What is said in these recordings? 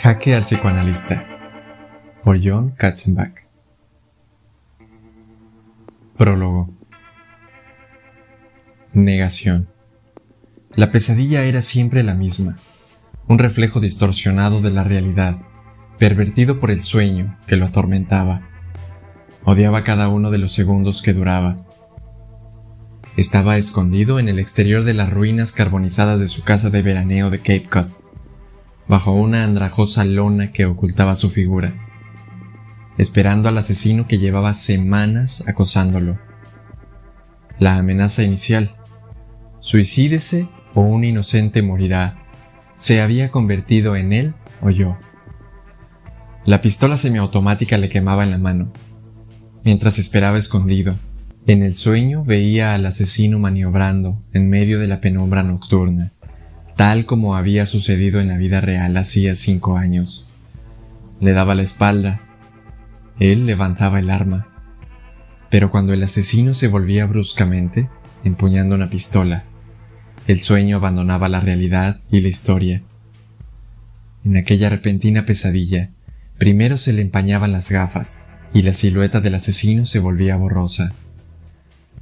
Jaque al psicoanalista. Por John Katzenbach. Prólogo. Negación. La pesadilla era siempre la misma, un reflejo distorsionado de la realidad, pervertido por el sueño que lo atormentaba. Odiaba cada uno de los segundos que duraba. Estaba escondido en el exterior de las ruinas carbonizadas de su casa de veraneo de Cape Cod bajo una andrajosa lona que ocultaba su figura, esperando al asesino que llevaba semanas acosándolo. La amenaza inicial, suicídese o un inocente morirá, se había convertido en él o yo. La pistola semiautomática le quemaba en la mano. Mientras esperaba escondido, en el sueño veía al asesino maniobrando en medio de la penumbra nocturna tal como había sucedido en la vida real hacía cinco años. Le daba la espalda. Él levantaba el arma. Pero cuando el asesino se volvía bruscamente, empuñando una pistola, el sueño abandonaba la realidad y la historia. En aquella repentina pesadilla, primero se le empañaban las gafas y la silueta del asesino se volvía borrosa,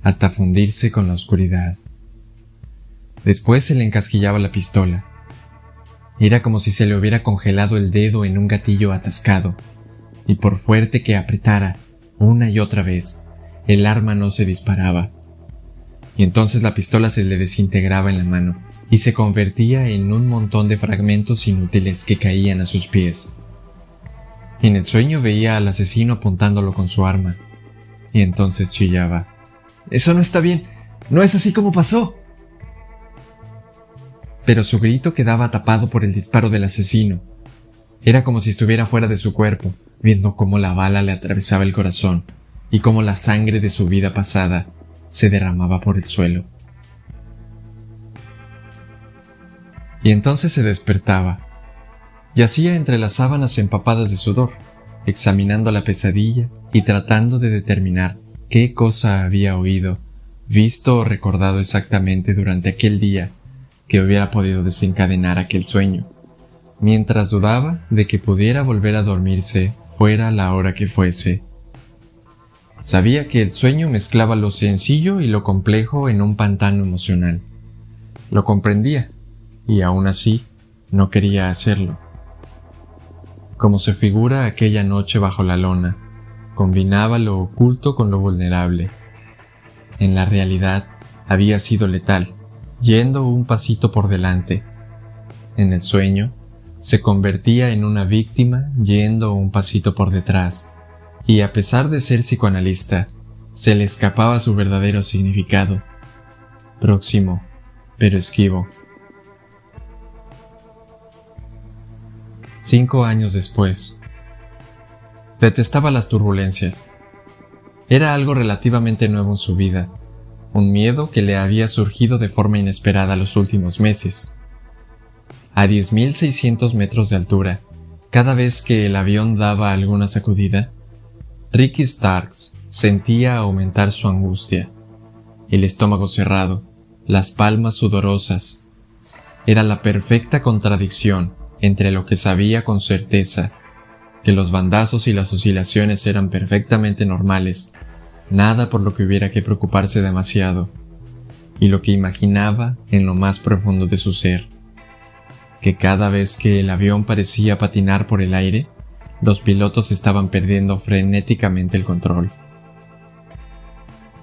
hasta fundirse con la oscuridad. Después se le encasquillaba la pistola. Era como si se le hubiera congelado el dedo en un gatillo atascado, y por fuerte que apretara, una y otra vez, el arma no se disparaba. Y entonces la pistola se le desintegraba en la mano y se convertía en un montón de fragmentos inútiles que caían a sus pies. En el sueño veía al asesino apuntándolo con su arma, y entonces chillaba. Eso no está bien. No es así como pasó pero su grito quedaba tapado por el disparo del asesino. Era como si estuviera fuera de su cuerpo, viendo cómo la bala le atravesaba el corazón y cómo la sangre de su vida pasada se derramaba por el suelo. Y entonces se despertaba. Yacía entre las sábanas empapadas de sudor, examinando la pesadilla y tratando de determinar qué cosa había oído, visto o recordado exactamente durante aquel día que hubiera podido desencadenar aquel sueño, mientras dudaba de que pudiera volver a dormirse fuera la hora que fuese. Sabía que el sueño mezclaba lo sencillo y lo complejo en un pantano emocional. Lo comprendía, y aún así no quería hacerlo. Como se figura aquella noche bajo la lona, combinaba lo oculto con lo vulnerable. En la realidad había sido letal, yendo un pasito por delante. En el sueño, se convertía en una víctima yendo un pasito por detrás, y a pesar de ser psicoanalista, se le escapaba su verdadero significado. Próximo, pero esquivo. Cinco años después. Detestaba las turbulencias. Era algo relativamente nuevo en su vida, un miedo que le había surgido de forma inesperada los últimos meses. A 10.600 metros de altura, cada vez que el avión daba alguna sacudida, Ricky Starks sentía aumentar su angustia, el estómago cerrado, las palmas sudorosas. Era la perfecta contradicción entre lo que sabía con certeza, que los bandazos y las oscilaciones eran perfectamente normales, nada por lo que hubiera que preocuparse demasiado, y lo que imaginaba en lo más profundo de su ser, que cada vez que el avión parecía patinar por el aire, los pilotos estaban perdiendo frenéticamente el control.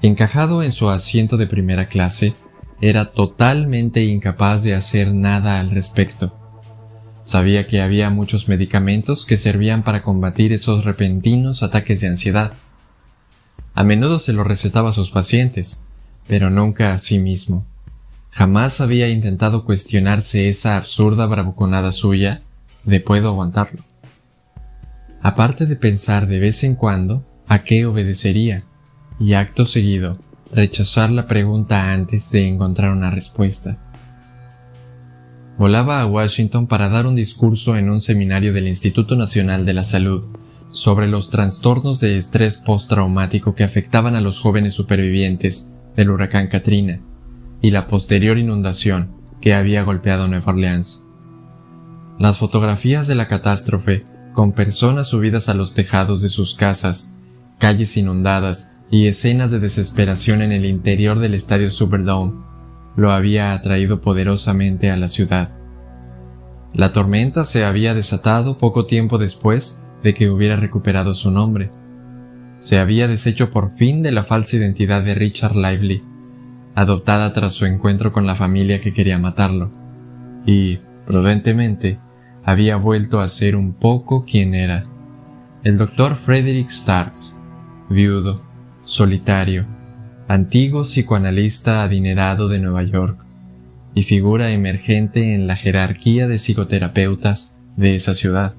Encajado en su asiento de primera clase, era totalmente incapaz de hacer nada al respecto. Sabía que había muchos medicamentos que servían para combatir esos repentinos ataques de ansiedad, a menudo se lo recetaba a sus pacientes, pero nunca a sí mismo. Jamás había intentado cuestionarse esa absurda bravuconada suya de puedo aguantarlo. Aparte de pensar de vez en cuando a qué obedecería, y acto seguido rechazar la pregunta antes de encontrar una respuesta. Volaba a Washington para dar un discurso en un seminario del Instituto Nacional de la Salud sobre los trastornos de estrés postraumático que afectaban a los jóvenes supervivientes del huracán Katrina y la posterior inundación que había golpeado Nueva Orleans. Las fotografías de la catástrofe, con personas subidas a los tejados de sus casas, calles inundadas y escenas de desesperación en el interior del estadio Superdome, lo había atraído poderosamente a la ciudad. La tormenta se había desatado poco tiempo después de que hubiera recuperado su nombre. Se había deshecho por fin de la falsa identidad de Richard Lively, adoptada tras su encuentro con la familia que quería matarlo, y, prudentemente, había vuelto a ser un poco quien era. El doctor Frederick Starks, viudo, solitario, antiguo psicoanalista adinerado de Nueva York, y figura emergente en la jerarquía de psicoterapeutas de esa ciudad.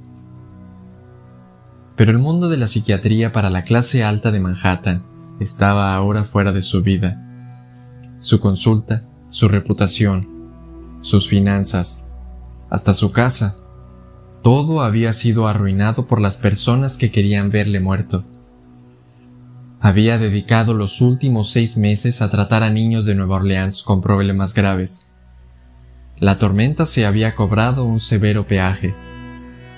Pero el mundo de la psiquiatría para la clase alta de Manhattan estaba ahora fuera de su vida. Su consulta, su reputación, sus finanzas, hasta su casa, todo había sido arruinado por las personas que querían verle muerto. Había dedicado los últimos seis meses a tratar a niños de Nueva Orleans con problemas graves. La tormenta se había cobrado un severo peaje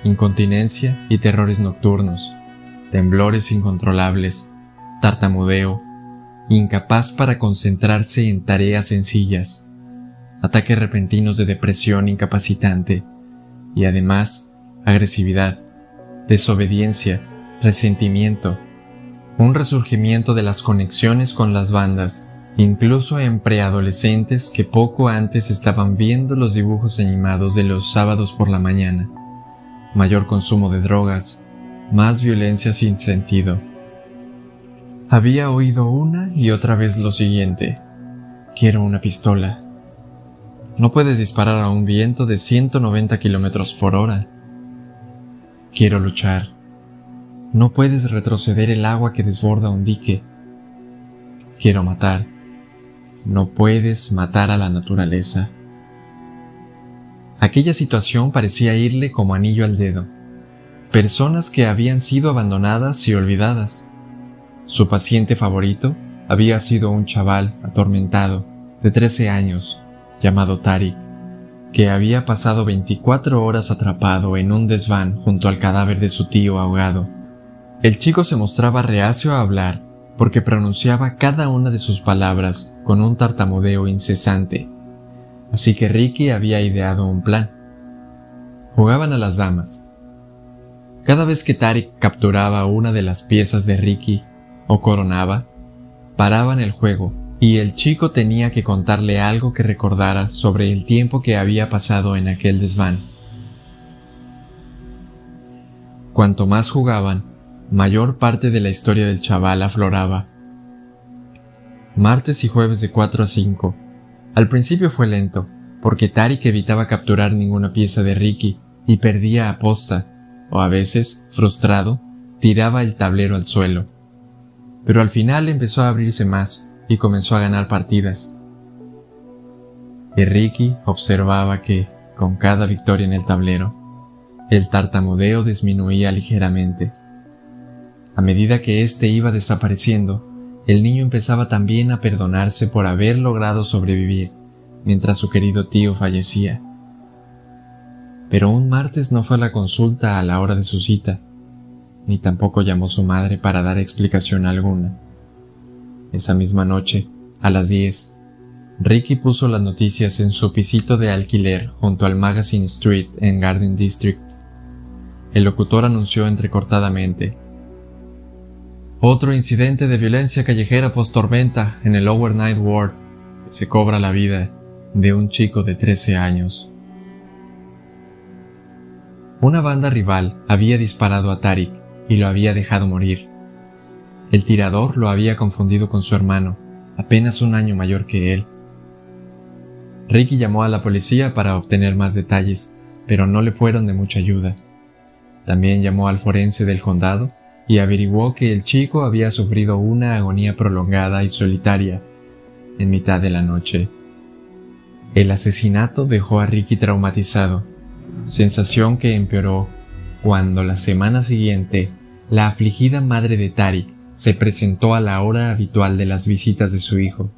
incontinencia y terrores nocturnos, temblores incontrolables, tartamudeo, incapaz para concentrarse en tareas sencillas, ataques repentinos de depresión incapacitante y además agresividad, desobediencia, resentimiento, un resurgimiento de las conexiones con las bandas, incluso en preadolescentes que poco antes estaban viendo los dibujos animados de los sábados por la mañana mayor consumo de drogas, más violencia sin sentido. Había oído una y otra vez lo siguiente. Quiero una pistola. No puedes disparar a un viento de 190 kilómetros por hora. Quiero luchar. No puedes retroceder el agua que desborda un dique. Quiero matar. No puedes matar a la naturaleza. Aquella situación parecía irle como anillo al dedo. Personas que habían sido abandonadas y olvidadas. Su paciente favorito había sido un chaval atormentado de 13 años llamado Tariq, que había pasado 24 horas atrapado en un desván junto al cadáver de su tío ahogado. El chico se mostraba reacio a hablar porque pronunciaba cada una de sus palabras con un tartamudeo incesante Así que Ricky había ideado un plan. Jugaban a las damas. Cada vez que Tarek capturaba una de las piezas de Ricky o coronaba, paraban el juego y el chico tenía que contarle algo que recordara sobre el tiempo que había pasado en aquel desván. Cuanto más jugaban, mayor parte de la historia del chaval afloraba. Martes y jueves de 4 a 5, al principio fue lento, porque Tarik evitaba capturar ninguna pieza de Ricky y perdía aposta, o a veces, frustrado, tiraba el tablero al suelo. Pero al final empezó a abrirse más y comenzó a ganar partidas. Y Ricky observaba que, con cada victoria en el tablero, el tartamudeo disminuía ligeramente. A medida que éste iba desapareciendo, el niño empezaba también a perdonarse por haber logrado sobrevivir mientras su querido tío fallecía. Pero un martes no fue a la consulta a la hora de su cita, ni tampoco llamó su madre para dar explicación alguna. Esa misma noche, a las diez, Ricky puso las noticias en su pisito de alquiler junto al Magazine Street en Garden District. El locutor anunció entrecortadamente otro incidente de violencia callejera post-tormenta en el Lower Night Ward. Se cobra la vida de un chico de 13 años. Una banda rival había disparado a Tarik y lo había dejado morir. El tirador lo había confundido con su hermano, apenas un año mayor que él. Ricky llamó a la policía para obtener más detalles, pero no le fueron de mucha ayuda. También llamó al forense del condado y averiguó que el chico había sufrido una agonía prolongada y solitaria en mitad de la noche. El asesinato dejó a Ricky traumatizado, sensación que empeoró cuando la semana siguiente la afligida madre de Tarik se presentó a la hora habitual de las visitas de su hijo.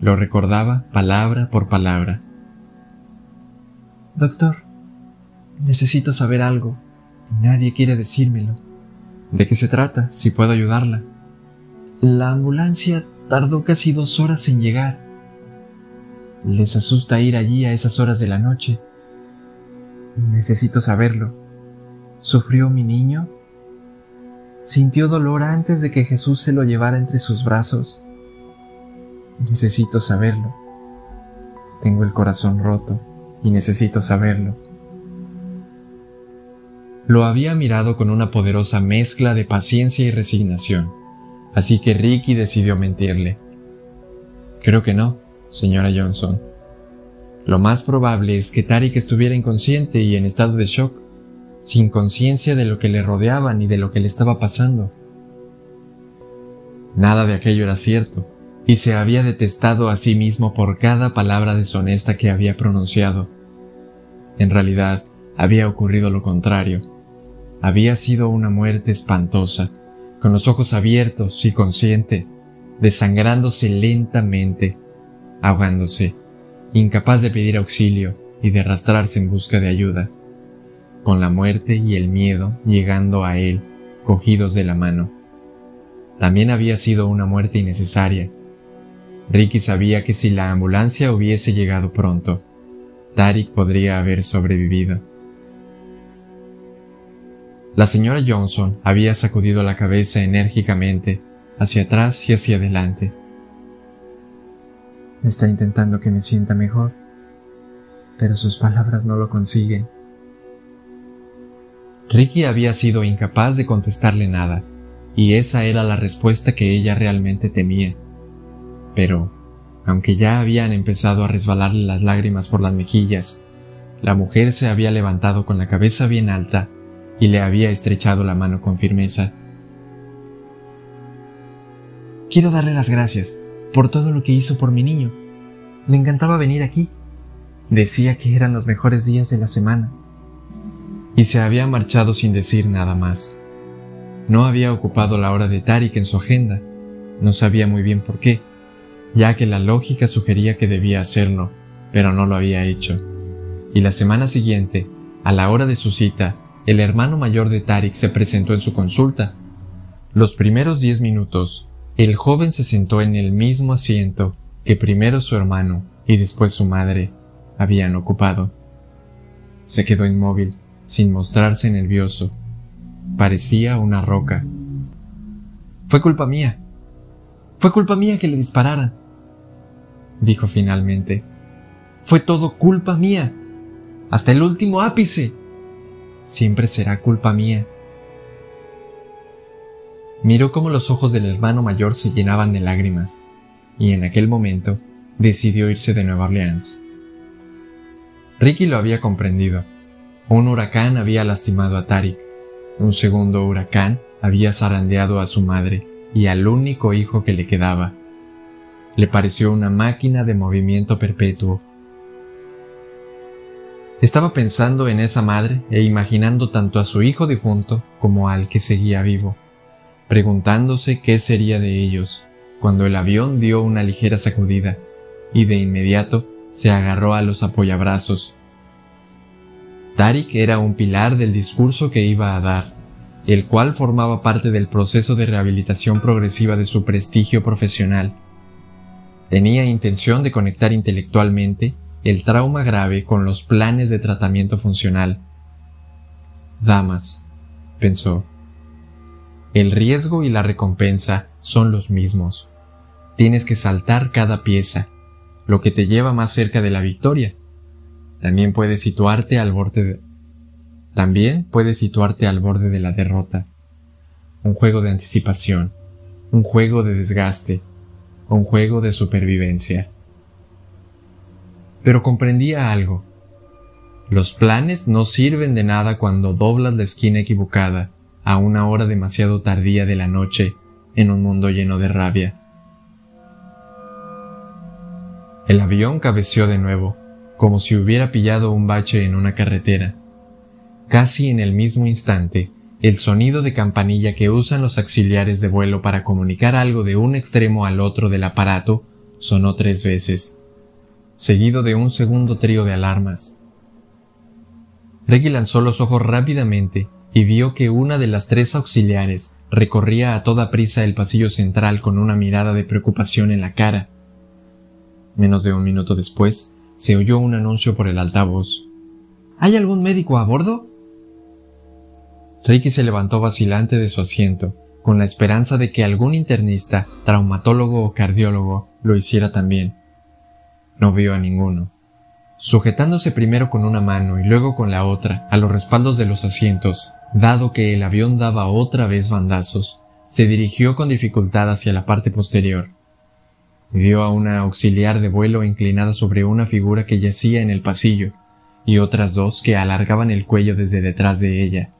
Lo recordaba palabra por palabra. Doctor, Necesito saber algo y nadie quiere decírmelo. ¿De qué se trata? Si puedo ayudarla. La ambulancia tardó casi dos horas en llegar. Les asusta ir allí a esas horas de la noche. Necesito saberlo. ¿Sufrió mi niño? ¿Sintió dolor antes de que Jesús se lo llevara entre sus brazos? Necesito saberlo. Tengo el corazón roto y necesito saberlo. Lo había mirado con una poderosa mezcla de paciencia y resignación, así que Ricky decidió mentirle. Creo que no, señora Johnson. Lo más probable es que Tarik estuviera inconsciente y en estado de shock, sin conciencia de lo que le rodeaba ni de lo que le estaba pasando. Nada de aquello era cierto, y se había detestado a sí mismo por cada palabra deshonesta que había pronunciado. En realidad, había ocurrido lo contrario había sido una muerte espantosa, con los ojos abiertos y consciente, desangrándose lentamente, ahogándose, incapaz de pedir auxilio y de arrastrarse en busca de ayuda, con la muerte y el miedo llegando a él, cogidos de la mano. También había sido una muerte innecesaria. Ricky sabía que si la ambulancia hubiese llegado pronto, Tarik podría haber sobrevivido. La señora Johnson había sacudido la cabeza enérgicamente hacia atrás y hacia adelante. Está intentando que me sienta mejor, pero sus palabras no lo consiguen. Ricky había sido incapaz de contestarle nada, y esa era la respuesta que ella realmente temía. Pero, aunque ya habían empezado a resbalarle las lágrimas por las mejillas, la mujer se había levantado con la cabeza bien alta y le había estrechado la mano con firmeza. Quiero darle las gracias por todo lo que hizo por mi niño. Le encantaba venir aquí. Decía que eran los mejores días de la semana. Y se había marchado sin decir nada más. No había ocupado la hora de Tarik en su agenda. No sabía muy bien por qué, ya que la lógica sugería que debía hacerlo, pero no lo había hecho. Y la semana siguiente, a la hora de su cita, el hermano mayor de Tarik se presentó en su consulta. Los primeros diez minutos, el joven se sentó en el mismo asiento que primero su hermano y después su madre habían ocupado. Se quedó inmóvil, sin mostrarse nervioso. Parecía una roca. Fue culpa mía. Fue culpa mía que le dispararan. Dijo finalmente. Fue todo culpa mía. Hasta el último ápice siempre será culpa mía. Miró cómo los ojos del hermano mayor se llenaban de lágrimas, y en aquel momento decidió irse de Nueva Orleans. Ricky lo había comprendido. Un huracán había lastimado a Tarik. Un segundo huracán había zarandeado a su madre y al único hijo que le quedaba. Le pareció una máquina de movimiento perpetuo estaba pensando en esa madre e imaginando tanto a su hijo difunto como al que seguía vivo, preguntándose qué sería de ellos, cuando el avión dio una ligera sacudida y de inmediato se agarró a los apoyabrazos. Tarik era un pilar del discurso que iba a dar, el cual formaba parte del proceso de rehabilitación progresiva de su prestigio profesional. Tenía intención de conectar intelectualmente el trauma grave con los planes de tratamiento funcional. Damas, pensó, el riesgo y la recompensa son los mismos. Tienes que saltar cada pieza, lo que te lleva más cerca de la victoria. También puedes situarte al borde de... También puedes situarte al borde de la derrota. Un juego de anticipación, un juego de desgaste, un juego de supervivencia pero comprendía algo. Los planes no sirven de nada cuando doblas la esquina equivocada a una hora demasiado tardía de la noche en un mundo lleno de rabia. El avión cabeció de nuevo, como si hubiera pillado un bache en una carretera. Casi en el mismo instante, el sonido de campanilla que usan los auxiliares de vuelo para comunicar algo de un extremo al otro del aparato sonó tres veces seguido de un segundo trío de alarmas. Reggie lanzó los ojos rápidamente y vio que una de las tres auxiliares recorría a toda prisa el pasillo central con una mirada de preocupación en la cara. Menos de un minuto después, se oyó un anuncio por el altavoz. ¿Hay algún médico a bordo? Ricky se levantó vacilante de su asiento, con la esperanza de que algún internista, traumatólogo o cardiólogo lo hiciera también. No vio a ninguno. Sujetándose primero con una mano y luego con la otra a los respaldos de los asientos, dado que el avión daba otra vez bandazos, se dirigió con dificultad hacia la parte posterior. Vio a una auxiliar de vuelo inclinada sobre una figura que yacía en el pasillo, y otras dos que alargaban el cuello desde detrás de ella.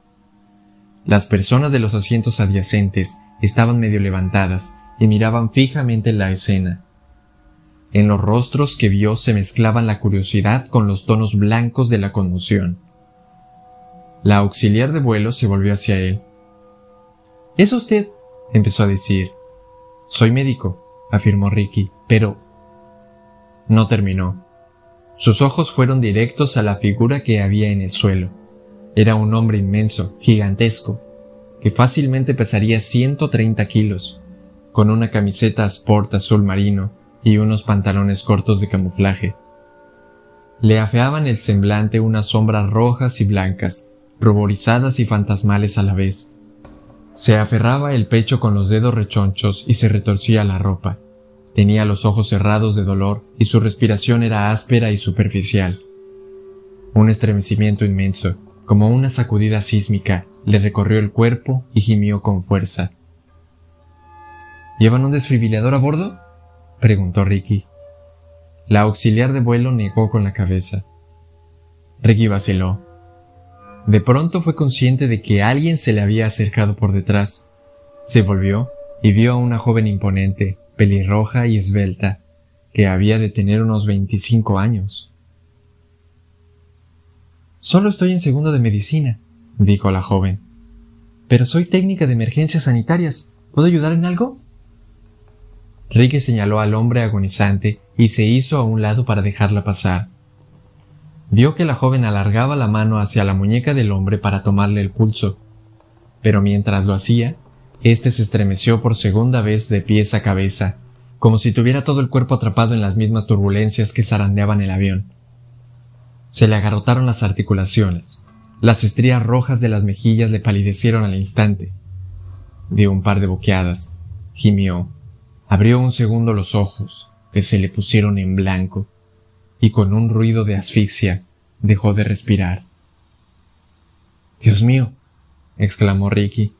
Las personas de los asientos adyacentes estaban medio levantadas y miraban fijamente la escena. En los rostros que vio se mezclaban la curiosidad con los tonos blancos de la conmoción. La auxiliar de vuelo se volvió hacia él. ¿Es usted? empezó a decir. Soy médico, afirmó Ricky, pero... No terminó. Sus ojos fueron directos a la figura que había en el suelo. Era un hombre inmenso, gigantesco, que fácilmente pesaría 130 kilos, con una camiseta sport azul marino y unos pantalones cortos de camuflaje. Le afeaban el semblante unas sombras rojas y blancas, ruborizadas y fantasmales a la vez. Se aferraba el pecho con los dedos rechonchos y se retorcía la ropa. Tenía los ojos cerrados de dolor y su respiración era áspera y superficial. Un estremecimiento inmenso, como una sacudida sísmica, le recorrió el cuerpo y gimió con fuerza. ¿Llevan un desfibrilador a bordo? Preguntó Ricky. La auxiliar de vuelo negó con la cabeza. Ricky vaciló. De pronto fue consciente de que alguien se le había acercado por detrás. Se volvió y vio a una joven imponente, pelirroja y esbelta, que había de tener unos veinticinco años. Solo estoy en segundo de medicina, dijo la joven. Pero soy técnica de emergencias sanitarias. ¿Puedo ayudar en algo? Ricky señaló al hombre agonizante y se hizo a un lado para dejarla pasar. Vio que la joven alargaba la mano hacia la muñeca del hombre para tomarle el pulso, pero mientras lo hacía, éste se estremeció por segunda vez de pies a cabeza, como si tuviera todo el cuerpo atrapado en las mismas turbulencias que zarandeaban el avión. Se le agarrotaron las articulaciones. Las estrías rojas de las mejillas le palidecieron al instante. Dio un par de boqueadas. Gimió. Abrió un segundo los ojos, que se le pusieron en blanco, y con un ruido de asfixia dejó de respirar. Dios mío, exclamó Ricky.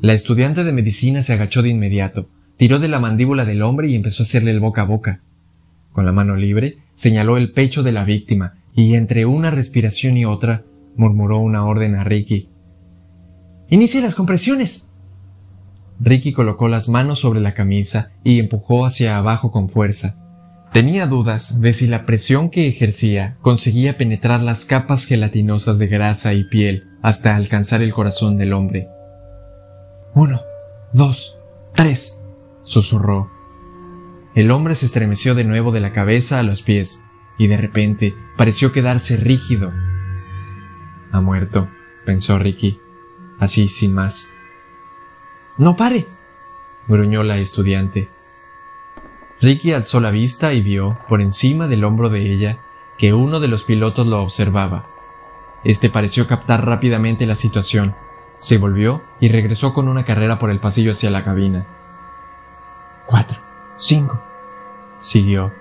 La estudiante de medicina se agachó de inmediato, tiró de la mandíbula del hombre y empezó a hacerle el boca a boca. Con la mano libre, señaló el pecho de la víctima y entre una respiración y otra murmuró una orden a Ricky. Inicie las compresiones. Ricky colocó las manos sobre la camisa y empujó hacia abajo con fuerza. Tenía dudas de si la presión que ejercía conseguía penetrar las capas gelatinosas de grasa y piel hasta alcanzar el corazón del hombre. Uno, dos, tres, susurró. El hombre se estremeció de nuevo de la cabeza a los pies y de repente pareció quedarse rígido. Ha muerto, pensó Ricky, así sin más. No pare, gruñó la estudiante. Ricky alzó la vista y vio, por encima del hombro de ella, que uno de los pilotos lo observaba. Este pareció captar rápidamente la situación, se volvió y regresó con una carrera por el pasillo hacia la cabina. Cuatro, cinco, siguió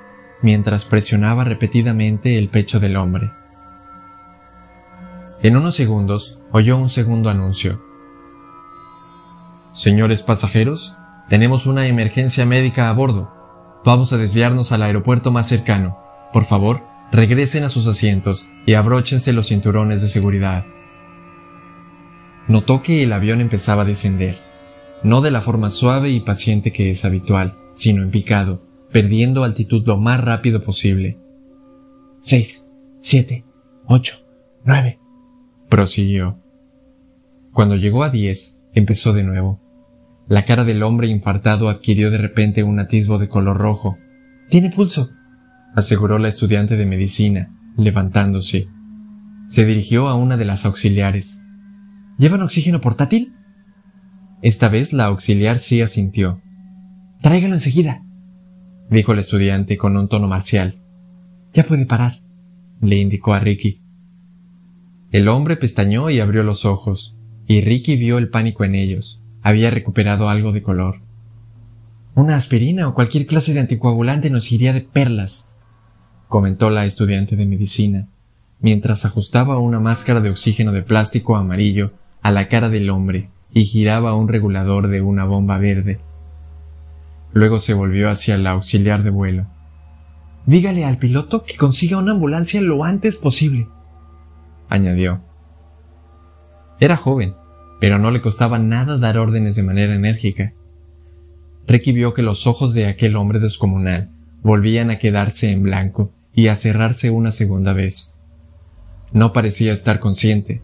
mientras presionaba repetidamente el pecho del hombre. En unos segundos oyó un segundo anuncio. Señores pasajeros, tenemos una emergencia médica a bordo. Vamos a desviarnos al aeropuerto más cercano. Por favor, regresen a sus asientos y abróchense los cinturones de seguridad. Notó que el avión empezaba a descender, no de la forma suave y paciente que es habitual, sino en picado, perdiendo altitud lo más rápido posible. Seis, siete, ocho, nueve, prosiguió. Cuando llegó a diez, empezó de nuevo. La cara del hombre infartado adquirió de repente un atisbo de color rojo. Tiene pulso, aseguró la estudiante de medicina, levantándose. Se dirigió a una de las auxiliares. ¿Llevan oxígeno portátil? Esta vez la auxiliar sí asintió. Tráigalo enseguida, dijo el estudiante con un tono marcial. Ya puede parar, le indicó a Ricky. El hombre pestañó y abrió los ojos, y Ricky vio el pánico en ellos. Había recuperado algo de color. Una aspirina o cualquier clase de anticoagulante nos iría de perlas, comentó la estudiante de medicina, mientras ajustaba una máscara de oxígeno de plástico amarillo a la cara del hombre y giraba un regulador de una bomba verde. Luego se volvió hacia el auxiliar de vuelo. Dígale al piloto que consiga una ambulancia lo antes posible, añadió. Era joven, pero no le costaba nada dar órdenes de manera enérgica. Ricky vio que los ojos de aquel hombre descomunal volvían a quedarse en blanco y a cerrarse una segunda vez. No parecía estar consciente.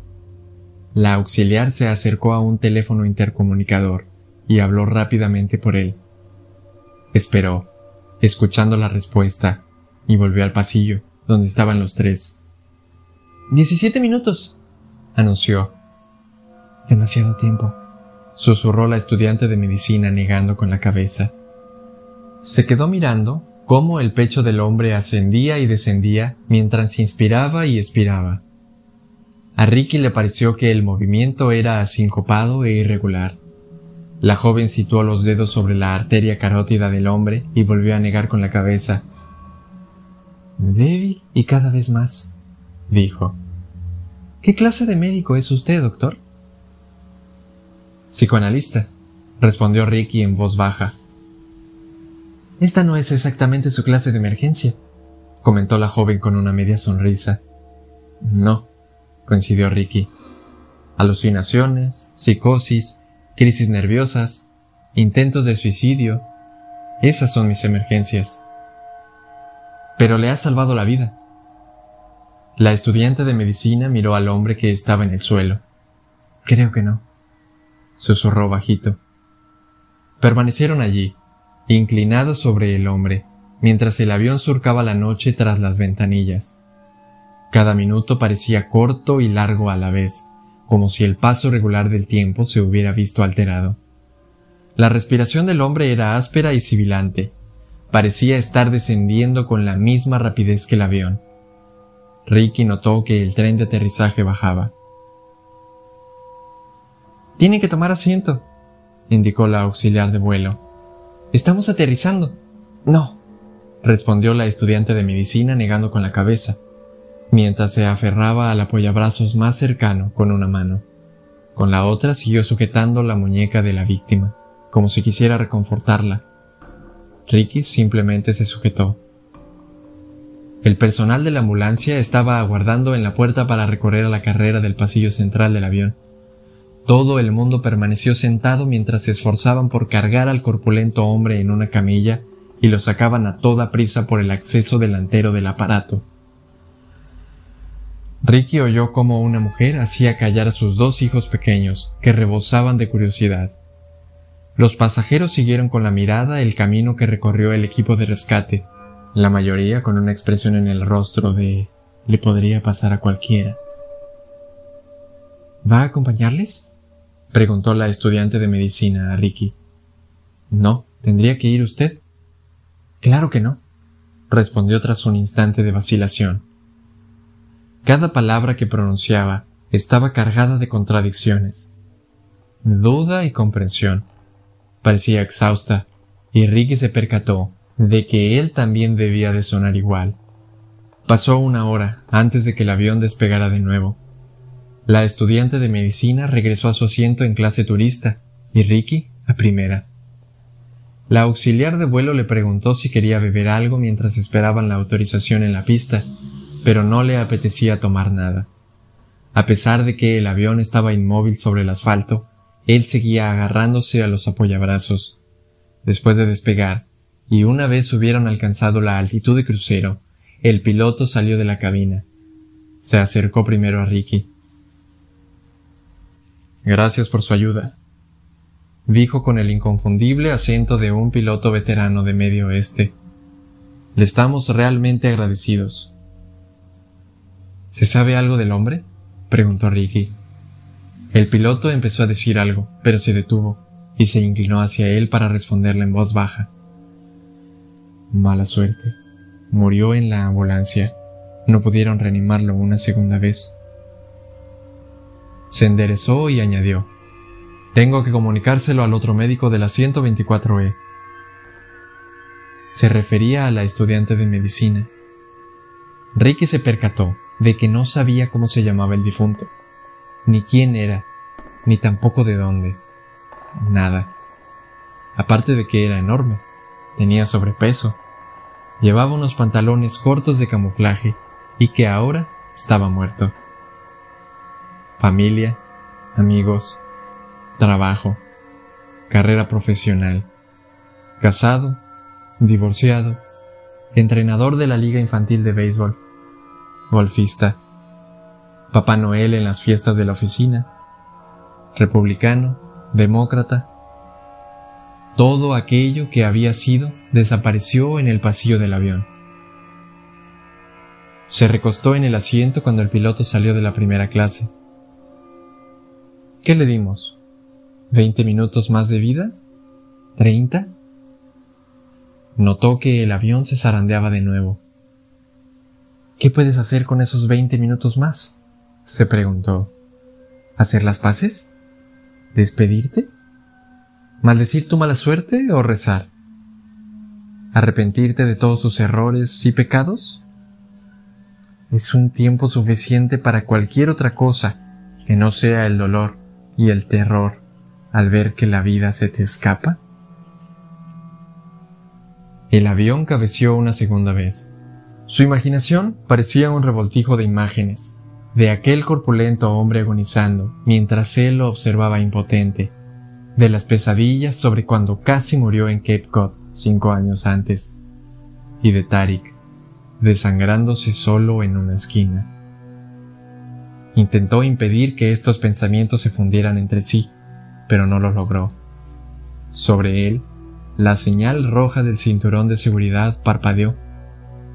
La auxiliar se acercó a un teléfono intercomunicador y habló rápidamente por él. Esperó, escuchando la respuesta, y volvió al pasillo, donde estaban los tres. Diecisiete minutos, anunció. Demasiado tiempo, susurró la estudiante de medicina negando con la cabeza. Se quedó mirando cómo el pecho del hombre ascendía y descendía mientras inspiraba y expiraba. A Ricky le pareció que el movimiento era asincopado e irregular. La joven situó los dedos sobre la arteria carótida del hombre y volvió a negar con la cabeza. Débil y cada vez más, dijo. ¿Qué clase de médico es usted, doctor? Psicoanalista, respondió Ricky en voz baja. Esta no es exactamente su clase de emergencia, comentó la joven con una media sonrisa. No, coincidió Ricky. Alucinaciones, psicosis, crisis nerviosas, intentos de suicidio. Esas son mis emergencias. Pero le ha salvado la vida. La estudiante de medicina miró al hombre que estaba en el suelo. Creo que no, susurró bajito. Permanecieron allí, inclinados sobre el hombre, mientras el avión surcaba la noche tras las ventanillas. Cada minuto parecía corto y largo a la vez, como si el paso regular del tiempo se hubiera visto alterado. La respiración del hombre era áspera y sibilante. Parecía estar descendiendo con la misma rapidez que el avión. Ricky notó que el tren de aterrizaje bajaba. Tiene que tomar asiento, indicó la auxiliar de vuelo. Estamos aterrizando. No, respondió la estudiante de medicina negando con la cabeza, mientras se aferraba al apoyabrazos más cercano con una mano. Con la otra siguió sujetando la muñeca de la víctima, como si quisiera reconfortarla. Ricky simplemente se sujetó. El personal de la ambulancia estaba aguardando en la puerta para recorrer a la carrera del pasillo central del avión. Todo el mundo permaneció sentado mientras se esforzaban por cargar al corpulento hombre en una camilla y lo sacaban a toda prisa por el acceso delantero del aparato. Ricky oyó cómo una mujer hacía callar a sus dos hijos pequeños, que rebosaban de curiosidad. Los pasajeros siguieron con la mirada el camino que recorrió el equipo de rescate, la mayoría con una expresión en el rostro de le podría pasar a cualquiera. ¿Va a acompañarles? Preguntó la estudiante de medicina a Ricky. No, tendría que ir usted. Claro que no, respondió tras un instante de vacilación. Cada palabra que pronunciaba estaba cargada de contradicciones, duda y comprensión. Parecía exhausta, y Ricky se percató de que él también debía de sonar igual. Pasó una hora antes de que el avión despegara de nuevo. La estudiante de medicina regresó a su asiento en clase turista y Ricky a primera. La auxiliar de vuelo le preguntó si quería beber algo mientras esperaban la autorización en la pista, pero no le apetecía tomar nada. A pesar de que el avión estaba inmóvil sobre el asfalto, él seguía agarrándose a los apoyabrazos. Después de despegar, y una vez hubieron alcanzado la altitud de crucero, el piloto salió de la cabina. Se acercó primero a Ricky. Gracias por su ayuda, dijo con el inconfundible acento de un piloto veterano de Medio Oeste. Le estamos realmente agradecidos. ¿Se sabe algo del hombre? preguntó Ricky. El piloto empezó a decir algo, pero se detuvo y se inclinó hacia él para responderle en voz baja. Mala suerte. Murió en la ambulancia. No pudieron reanimarlo una segunda vez. Se enderezó y añadió. Tengo que comunicárselo al otro médico de la 124E. Se refería a la estudiante de medicina. Ricky se percató de que no sabía cómo se llamaba el difunto, ni quién era, ni tampoco de dónde. Nada. Aparte de que era enorme, tenía sobrepeso, llevaba unos pantalones cortos de camuflaje y que ahora estaba muerto. Familia, amigos, trabajo, carrera profesional, casado, divorciado, entrenador de la Liga Infantil de Béisbol, golfista, Papá Noel en las fiestas de la oficina, republicano, demócrata. Todo aquello que había sido desapareció en el pasillo del avión. Se recostó en el asiento cuando el piloto salió de la primera clase. ¿Qué le dimos? ¿Veinte minutos más de vida? ¿Treinta? Notó que el avión se zarandeaba de nuevo. ¿Qué puedes hacer con esos veinte minutos más? se preguntó. ¿Hacer las paces? ¿Despedirte? ¿Maldecir tu mala suerte o rezar? ¿Arrepentirte de todos tus errores y pecados? Es un tiempo suficiente para cualquier otra cosa que no sea el dolor y el terror al ver que la vida se te escapa. El avión cabeció una segunda vez. Su imaginación parecía un revoltijo de imágenes, de aquel corpulento hombre agonizando mientras él lo observaba impotente, de las pesadillas sobre cuando casi murió en Cape Cod cinco años antes, y de Tarik, desangrándose solo en una esquina. Intentó impedir que estos pensamientos se fundieran entre sí, pero no lo logró. Sobre él, la señal roja del cinturón de seguridad parpadeó,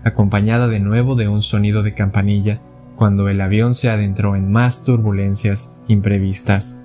acompañada de nuevo de un sonido de campanilla cuando el avión se adentró en más turbulencias imprevistas.